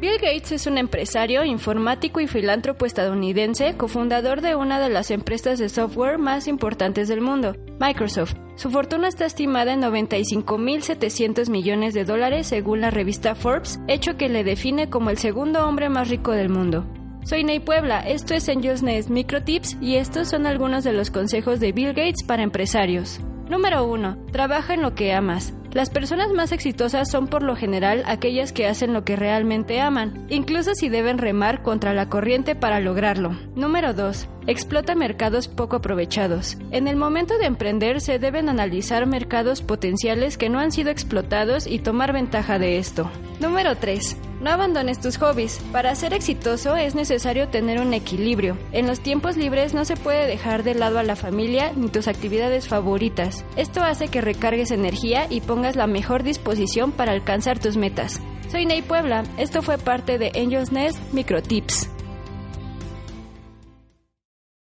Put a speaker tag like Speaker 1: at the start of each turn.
Speaker 1: Bill Gates es un empresario, informático y filántropo estadounidense, cofundador de una de las empresas de software más importantes del mundo, Microsoft. Su fortuna está estimada en 95.700 millones de dólares según la revista Forbes, hecho que le define como el segundo hombre más rico del mundo. Soy Ney Puebla, esto es Angels Nest Microtips y estos son algunos de los consejos de Bill Gates para empresarios. Número 1. Trabaja en lo que amas. Las personas más exitosas son por lo general aquellas que hacen lo que realmente aman, incluso si deben remar contra la corriente para lograrlo. Número 2. Explota mercados poco aprovechados. En el momento de emprender se deben analizar mercados potenciales que no han sido explotados y tomar ventaja de esto. Número 3. No abandones tus hobbies. Para ser exitoso es necesario tener un equilibrio. En los tiempos libres no se puede dejar de lado a la familia ni tus actividades favoritas. Esto hace que recargues energía y pongas la mejor disposición para alcanzar tus metas. Soy Ney Puebla. Esto fue parte de Angels Nest Microtips.